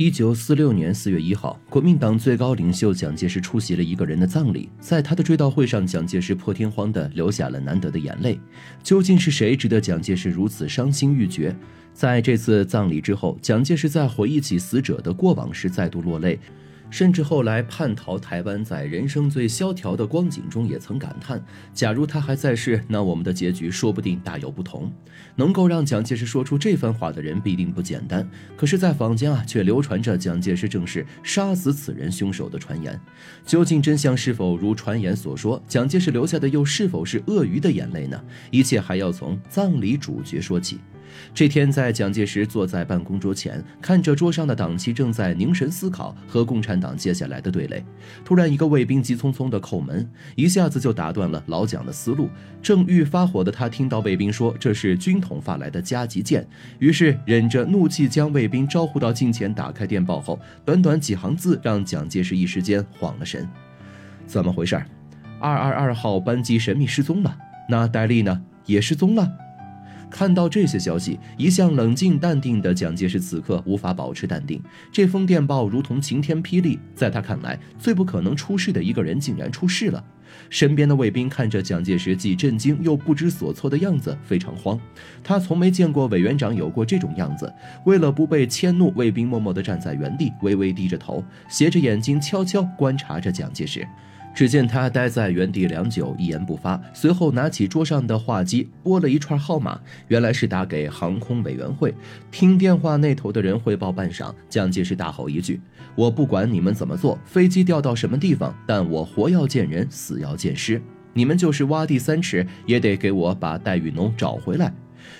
一九四六年四月一号，国民党最高领袖蒋介石出席了一个人的葬礼。在他的追悼会上，蒋介石破天荒地流下了难得的眼泪。究竟是谁值得蒋介石如此伤心欲绝？在这次葬礼之后，蒋介石在回忆起死者的过往时再度落泪。甚至后来叛逃台湾，在人生最萧条的光景中，也曾感叹：假如他还在世，那我们的结局说不定大有不同。能够让蒋介石说出这番话的人必定不简单。可是，在坊间啊，却流传着蒋介石正是杀死此人凶手的传言。究竟真相是否如传言所说？蒋介石留下的又是否是鳄鱼的眼泪呢？一切还要从葬礼主角说起。这天，在蒋介石坐在办公桌前，看着桌上的党旗，正在凝神思考和共产党接下来的对垒。突然，一个卫兵急匆匆地叩门，一下子就打断了老蒋的思路。正欲发火的他，听到卫兵说这是军统发来的加急件，于是忍着怒气将卫兵招呼到近前，打开电报后，短短几行字让蒋介石一时间慌了神。怎么回事？二二二号班机神秘失踪了，那戴笠呢？也失踪了。看到这些消息，一向冷静淡定的蒋介石此刻无法保持淡定。这封电报如同晴天霹雳，在他看来，最不可能出事的一个人竟然出事了。身边的卫兵看着蒋介石既震惊又不知所措的样子，非常慌。他从没见过委员长有过这种样子。为了不被迁怒，卫兵默默地站在原地，微微低着头，斜着眼睛，悄悄观察着蒋介石。只见他呆在原地良久，一言不发。随后拿起桌上的话机，拨了一串号码，原来是打给航空委员会。听电话那头的人汇报半晌，蒋介石大吼一句：“我不管你们怎么做，飞机掉到什么地方，但我活要见人，死要见尸。你们就是挖地三尺，也得给我把戴雨农找回来。”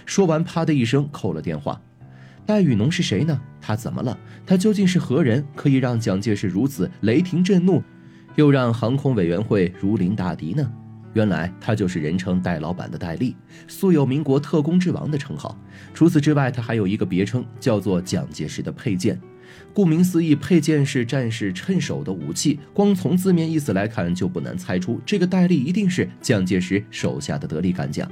说完，啪的一声扣了电话。戴雨农是谁呢？他怎么了？他究竟是何人？可以让蒋介石如此雷霆震怒？又让航空委员会如临大敌呢？原来他就是人称戴老板的戴笠，素有“民国特工之王”的称号。除此之外，他还有一个别称，叫做蒋介石的佩剑。顾名思义，佩剑是战士趁手的武器。光从字面意思来看，就不难猜出，这个戴笠一定是蒋介石手下的得力干将。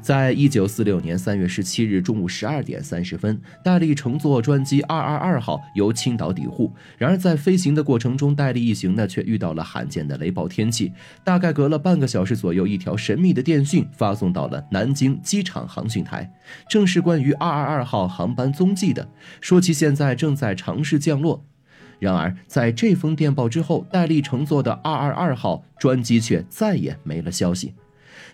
在一九四六年三月十七日中午十二点三十分，戴笠乘坐专机二二二号由青岛抵沪。然而在飞行的过程中，戴笠一行呢却遇到了罕见的雷暴天气。大概隔了半个小时左右，一条神秘的电讯发送到了南京机场航讯台，正是关于二二二号航班踪迹的，说其现在正在尝试降落。然而在这封电报之后，戴笠乘坐的二二二号专机却再也没了消息。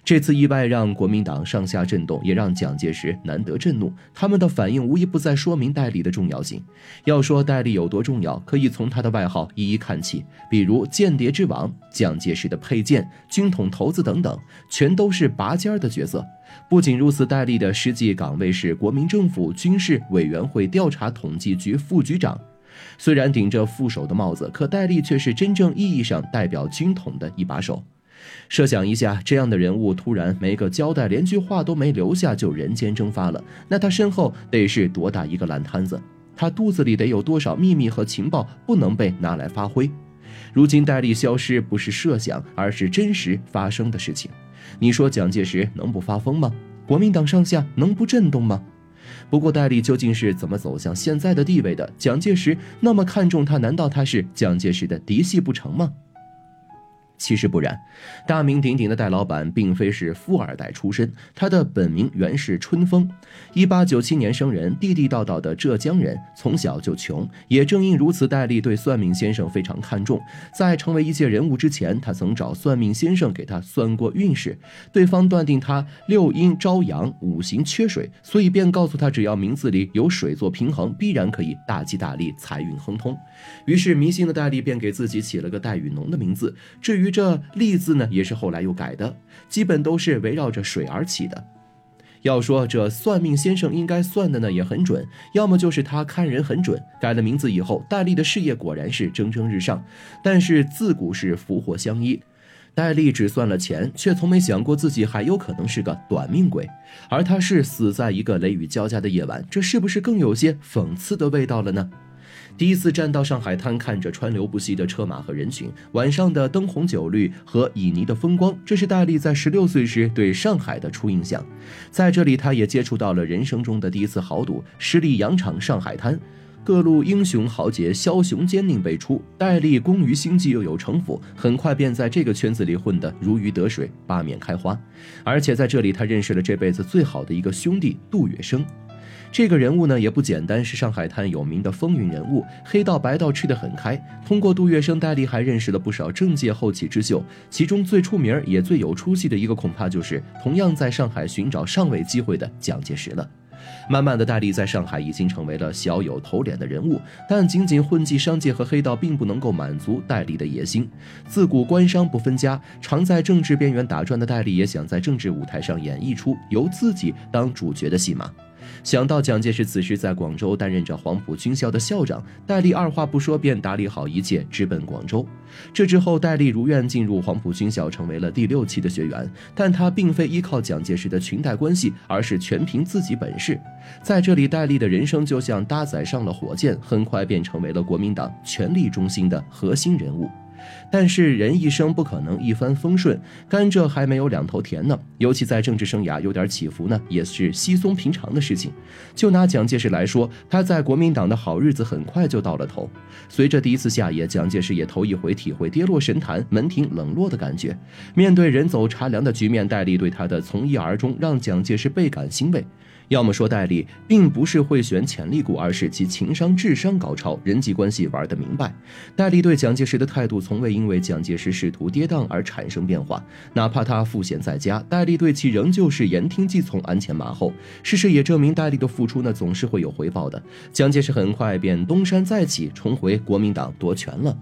这次意外让国民党上下震动，也让蒋介石难得震怒。他们的反应无一不在说明戴笠的重要性。要说戴笠有多重要，可以从他的外号一一看起，比如“间谍之王”、蒋介石的佩剑、军统头子等等，全都是拔尖儿的角色。不仅如此，戴笠的实际岗位是国民政府军事委员会调查统计局副局长。虽然顶着副手的帽子，可戴笠却是真正意义上代表军统的一把手。设想一下，这样的人物突然没个交代，连句话都没留下就人间蒸发了，那他身后得是多大一个烂摊子？他肚子里得有多少秘密和情报不能被拿来发挥？如今戴笠消失，不是设想，而是真实发生的事情。你说蒋介石能不发疯吗？国民党上下能不震动吗？不过戴笠究竟是怎么走向现在的地位的？蒋介石那么看重他，难道他是蒋介石的嫡系不成吗？其实不然，大名鼎鼎的戴老板并非是富二代出身，他的本名原是春风，一八九七年生人，地地道道的浙江人，从小就穷。也正因如此，戴笠对算命先生非常看重。在成为一介人物之前，他曾找算命先生给他算过运势，对方断定他六阴朝阳，五行缺水，所以便告诉他，只要名字里有水做平衡，必然可以大吉大利，财运亨通。于是迷信的戴笠便给自己起了个戴雨农的名字。至于于这“利”字呢，也是后来又改的，基本都是围绕着水而起的。要说这算命先生应该算的呢也很准，要么就是他看人很准。改了名字以后，戴笠的事业果然是蒸蒸日上。但是自古是福祸相依，戴笠只算了钱，却从没想过自己还有可能是个短命鬼。而他是死在一个雷雨交加的夜晚，这是不是更有些讽刺的味道了呢？第一次站到上海滩，看着川流不息的车马和人群，晚上的灯红酒绿和旖旎的风光，这是戴笠在十六岁时对上海的初印象。在这里，他也接触到了人生中的第一次豪赌——十里洋场上海滩。各路英雄豪杰枭雄奸佞辈出，戴笠工于心计又有城府，很快便在这个圈子里混得如鱼得水，八面开花。而且在这里，他认识了这辈子最好的一个兄弟杜月笙。这个人物呢也不简单，是上海滩有名的风云人物，黑道白道吃得很开。通过杜月笙，戴笠还认识了不少政界后起之秀，其中最出名也最有出息的一个，恐怕就是同样在上海寻找上位机会的蒋介石了。慢慢的，戴笠在上海已经成为了小有头脸的人物，但仅仅混迹商界和黑道，并不能够满足戴笠的野心。自古官商不分家，常在政治边缘打转的戴笠，也想在政治舞台上演绎出由自己当主角的戏码。想到蒋介石此时在广州担任着黄埔军校的校长，戴笠二话不说便打理好一切，直奔广州。这之后，戴笠如愿进入黄埔军校，成为了第六期的学员。但他并非依靠蒋介石的裙带关系，而是全凭自己本事。在这里，戴笠的人生就像搭载上了火箭，很快便成为了国民党权力中心的核心人物。但是人一生不可能一帆风顺，甘蔗还没有两头甜呢。尤其在政治生涯有点起伏呢，也是稀松平常的事情。就拿蒋介石来说，他在国民党的好日子很快就到了头。随着第一次下野，蒋介石也头一回体会跌落神坛、门庭冷落的感觉。面对人走茶凉的局面，戴笠对他的从一而终，让蒋介石倍感欣慰。要么说戴笠并不是会选潜力股，而是其情商、智商高超，人际关系玩得明白。戴笠对蒋介石的态度从未因为蒋介石仕途跌宕而产生变化，哪怕他赋闲在家，戴笠对其仍旧是言听计从、鞍前马后。事实也证明，戴笠的付出呢总是会有回报的。蒋介石很快便东山再起，重回国民党夺权了。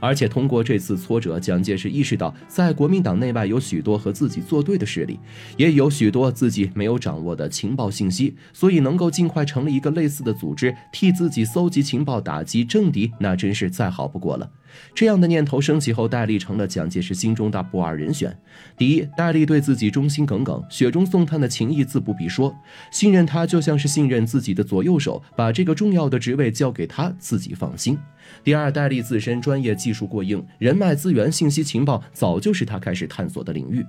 而且通过这次挫折，蒋介石意识到，在国民党内外有许多和自己作对的势力，也有许多自己没有掌握的情报信息，所以能够尽快成立一个类似的组织，替自己搜集情报、打击政敌，那真是再好不过了。这样的念头升起后，戴笠成了蒋介石心中的不二人选。第一，戴笠对自己忠心耿耿，雪中送炭的情谊自不必说，信任他就像是信任自己的左右手，把这个重要的职位交给他，自己放心。第二，戴笠自身专业技术过硬，人脉资源、信息情报早就是他开始探索的领域。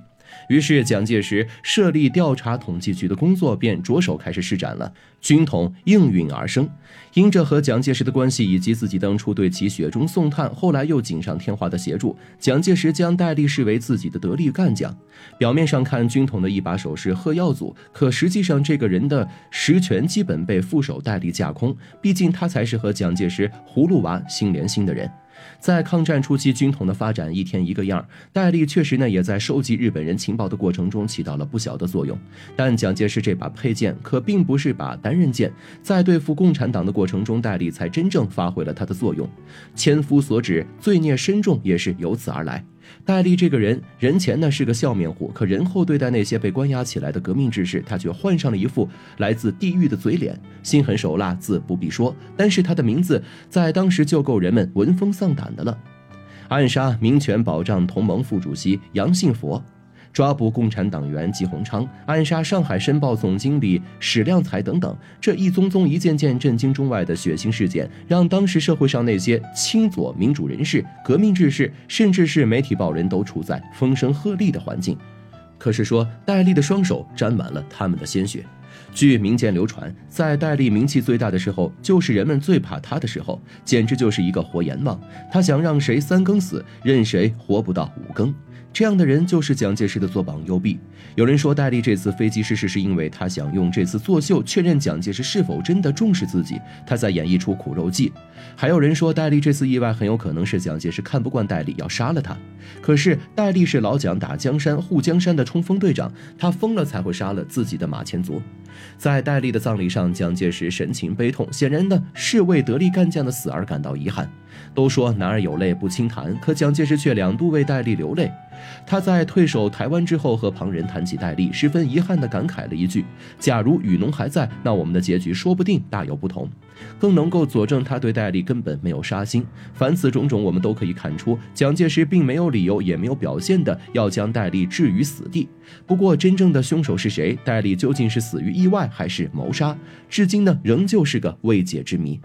于是，蒋介石设立调查统计局的工作便着手开始施展了，军统应运而生。因着和蒋介石的关系，以及自己当初对其雪中送炭，后来又锦上添花的协助，蒋介石将戴笠视为自己的得力干将。表面上看，军统的一把手是贺耀祖，可实际上这个人的实权基本被副手戴笠架空，毕竟他才是和蒋介石葫芦娃心连心的人。在抗战初期，军统的发展一天一个样戴笠确实呢，也在收集日本人情报的过程中起到了不小的作用。但蒋介石这把佩剑可并不是把单刃剑，在对付共产党的过程中，戴笠才真正发挥了他的作用。千夫所指，罪孽深重，也是由此而来。戴笠这个人，人前呢是个笑面虎，可人后对待那些被关押起来的革命志士，他却换上了一副来自地狱的嘴脸，心狠手辣自不必说。但是他的名字在当时就够人们闻风丧胆的了，暗杀民权保障同盟副主席杨信佛。抓捕共产党员季鸿昌，暗杀上海申报总经理史量才等等，这一宗宗、一件件震惊中外的血腥事件，让当时社会上那些亲左民主人士、革命志士，甚至是媒体报人都处在风声鹤唳的环境。可是说，戴笠的双手沾满了他们的鲜血。据民间流传，在戴笠名气最大的时候，就是人们最怕他的时候，简直就是一个活阎王。他想让谁三更死，任谁活不到五更。这样的人就是蒋介石的左膀右臂。有人说戴笠这次飞机失事是因为他想用这次作秀确认蒋介石是否真的重视自己，他在演绎出苦肉计。还有人说戴笠这次意外很有可能是蒋介石看不惯戴笠要杀了他。可是戴笠是老蒋打江山护江山的冲锋队长，他疯了才会杀了自己的马前卒。在戴笠的葬礼上，蒋介石神情悲痛，显然呢是为得力干将的死而感到遗憾。都说男儿有泪不轻弹，可蒋介石却两度为戴笠流泪。他在退守台湾之后，和旁人谈起戴笠，十分遗憾地感慨了一句：“假如雨农还在，那我们的结局说不定大有不同。”更能够佐证他对戴笠根本没有杀心。凡此种种，我们都可以看出，蒋介石并没有理由，也没有表现的要将戴笠置于死地。不过，真正的凶手是谁？戴笠究竟是死于意外还是谋杀？至今呢，仍旧是个未解之谜。